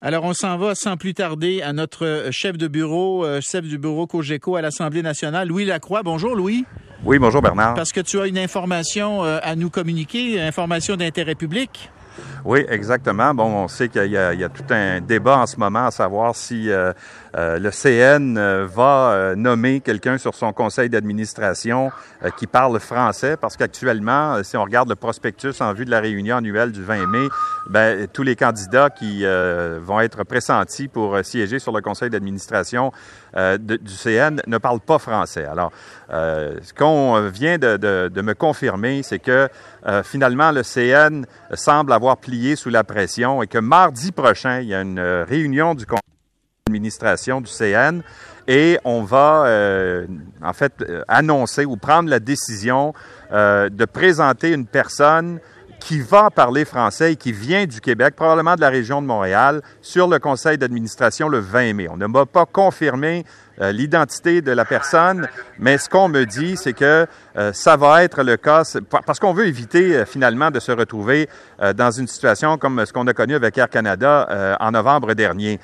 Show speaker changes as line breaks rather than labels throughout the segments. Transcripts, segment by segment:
Alors, on s'en va sans plus tarder à notre euh, chef de bureau, euh, chef du bureau COGECO à l'Assemblée nationale, Louis Lacroix. Bonjour, Louis.
Oui, bonjour, Bernard.
Parce que tu as une information euh, à nous communiquer, information d'intérêt public.
Oui, exactement. Bon, on sait qu'il y, a tout un débat en ce moment à savoir si euh, euh, le CN euh, va nommer quelqu'un sur son conseil d'administration qui parle français, parce qu'actuellement, si on regarde le prospectus en vue de la réunion annuelle du 20 mai, ben, tous les candidats qui vont être pressentis pour siéger sur le conseil d'administration du CN ne parlent pas français. Alors, ce qu'on vient de, me confirmer, c'est que finalement, le CN semble avoir plié sous la pression et que mardi prochain, il y a une euh, réunion du conseil du CN et on va euh, en fait euh, annoncer ou prendre la décision de présenter une personne qui va parler français et qui vient du Québec, probablement de la région de Montréal, sur le conseil d'administration le 20 mai. On ne m'a pas confirmé euh, l'identité de la personne, mais ce qu'on me dit, c'est que euh, ça va être le cas, parce qu'on veut éviter euh, finalement de se retrouver dans une situation comme ce qu'on a connu avec Air Canada en novembre dernier.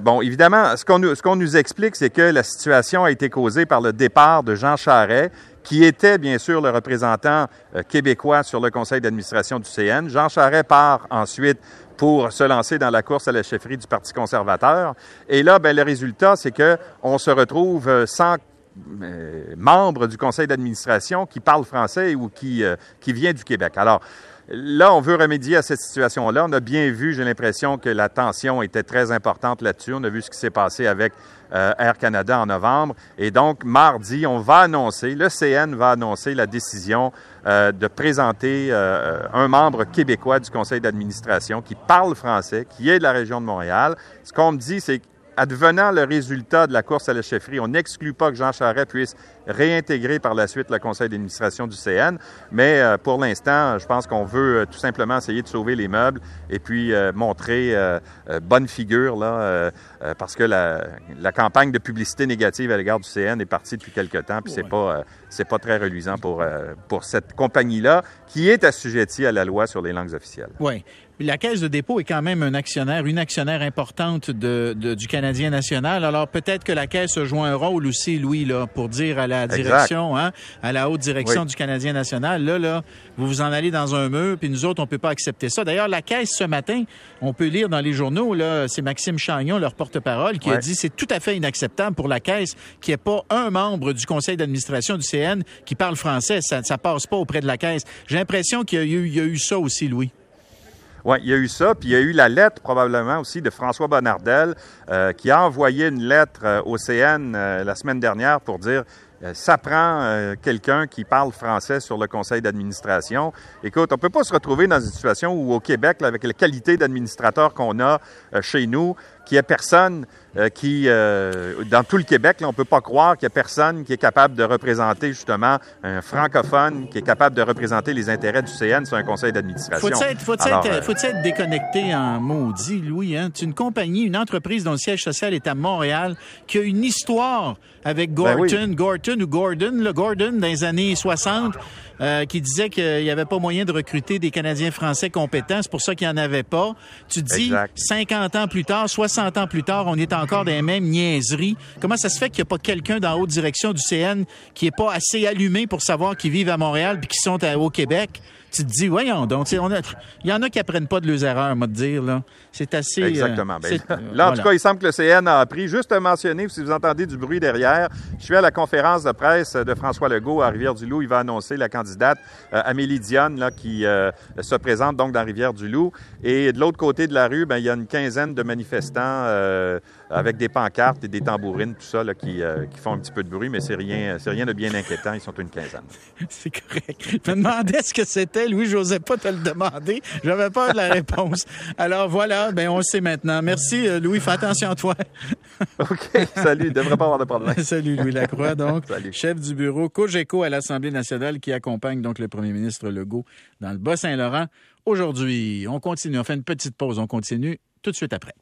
bon, évidemment, ce qu'on nous, explique, c'est que la situation a été causée par le départ de Jean Charret, qui était bien sûr le représentant euh, québécois sur le conseil d'administration du CN. Jean Charest part ensuite pour se lancer dans la course à la chefferie du Parti conservateur. Et là, ben, le résultat, c'est que on se retrouve euh, sans membre du conseil d'administration qui parle français ou qui, qui vient du Québec. Alors, Là, on veut remédier à cette situation-là. On a bien vu, j'ai l'impression que la tension était très importante là-dessus. On a vu ce qui s'est passé avec euh, Air Canada en novembre. Et donc, mardi, on va annoncer, le CN va annoncer la décision euh, de présenter euh, un membre québécois du conseil d'administration qui parle français, qui est de la région de Montréal. Ce qu'on me dit, c'est advenant le résultat de la course à la chefferie, on n'exclut pas que Jean Charest puisse réintégrer par la suite le conseil d'administration du CN, mais euh, pour l'instant, je pense qu'on veut euh, tout simplement essayer de sauver les meubles et puis euh, montrer bonne figure là, parce que la, campagne de publicité négative à l'égard du CN est partie depuis quelque temps, puis c'est pas c'est pas très reluisant pour pour cette compagnie là qui est assujettie à la loi sur les langues officielles.
Oui. La Caisse de dépôt est quand même un actionnaire, une actionnaire importante de, du Canadien national. Alors peut-être que la Caisse joue un rôle aussi, Louis, là, pour dire à la direction, hein, à la haute direction du Canadien national, là, là, vous vous en allez dans un mur, puis nous autres, on peut pas accepter ça. D'ailleurs, la Caisse, ce matin, on peut lire dans les journaux, là, c'est Maxime Chagnon, leur porte-parole, qui a dit c'est tout à fait inacceptable pour la Caisse qu'il n'y ait pas un membre du conseil d'administration du CN qui parle français. Ça ne passe pas auprès de la Caisse. J'ai l'impression qu'il y, y a eu ça aussi, Louis.
Oui, il y a eu ça, puis il y a eu la lettre probablement aussi de François Bonnardel euh, qui a envoyé une lettre euh, au CN euh, la semaine dernière pour dire ça prend quelqu'un qui parle français sur le conseil d'administration. Écoute, on peut pas se retrouver dans une situation où au Québec, avec la qualité d'administrateur qu'on a chez nous, qu'il n'y ait personne euh, qui, euh, dans tout le Québec, là, on peut pas croire qu'il y a personne qui est capable de représenter justement un francophone, qui est capable de représenter les intérêts du CN sur un conseil d'administration.
Faut-il être, faut être, euh, faut être, déconnecté en maudit, Louis? Hein? C'est une compagnie, une entreprise dont le siège social est à Montréal, qui a une histoire avec ben Gorton, Gorton ou Gordon, le Gordon dans les années 60. Euh, qui disait qu'il n'y avait pas moyen de recruter des Canadiens français compétents. C'est pour ça qu'il n'y en avait pas. Tu dis, 50 ans plus tard, 60 ans plus tard, on est encore dans les mêmes niaiseries. Comment ça se fait qu'il n'y a pas quelqu'un dans la haute direction du CN qui est pas assez allumé pour savoir qu'ils vivent à Montréal puis qui sont au Québec? Tu te dis, voyons donc, il y en a qui apprennent pas de leurs erreurs, moi, te dire, là. C'est assez.
Euh, Exactement. Ben, là, en tout cas, il semble que le CN a appris. Juste à mentionner, si vous entendez du bruit derrière, je suis à la conférence de presse de François Legault à Rivière-du-Loup. Il va annoncer la candidate euh, Amélie Dionne, là, qui euh, se présente donc dans Rivière-du-Loup. Et de l'autre côté de la rue, ben, il y a une quinzaine de manifestants avec des pancartes et des tambourines, tout ça, là, qui, qui font un petit peu de bruit, mais c'est rien, c'est rien de bien inquiétant. Ils sont une quinzaine.
c'est correct. Je me demandais ce que c'était Louis, j'osais pas te le demander. J'avais pas de la réponse. Alors voilà, ben on sait maintenant. Merci, euh, Louis. Fais attention à toi.
OK. Salut. Il devrait pas avoir de problème.
Salut, Louis Lacroix, donc, chef du bureau COGECO à l'Assemblée nationale qui accompagne donc le premier ministre Legault dans le Bas-Saint-Laurent aujourd'hui. On continue. On fait une petite pause. On continue tout de suite après.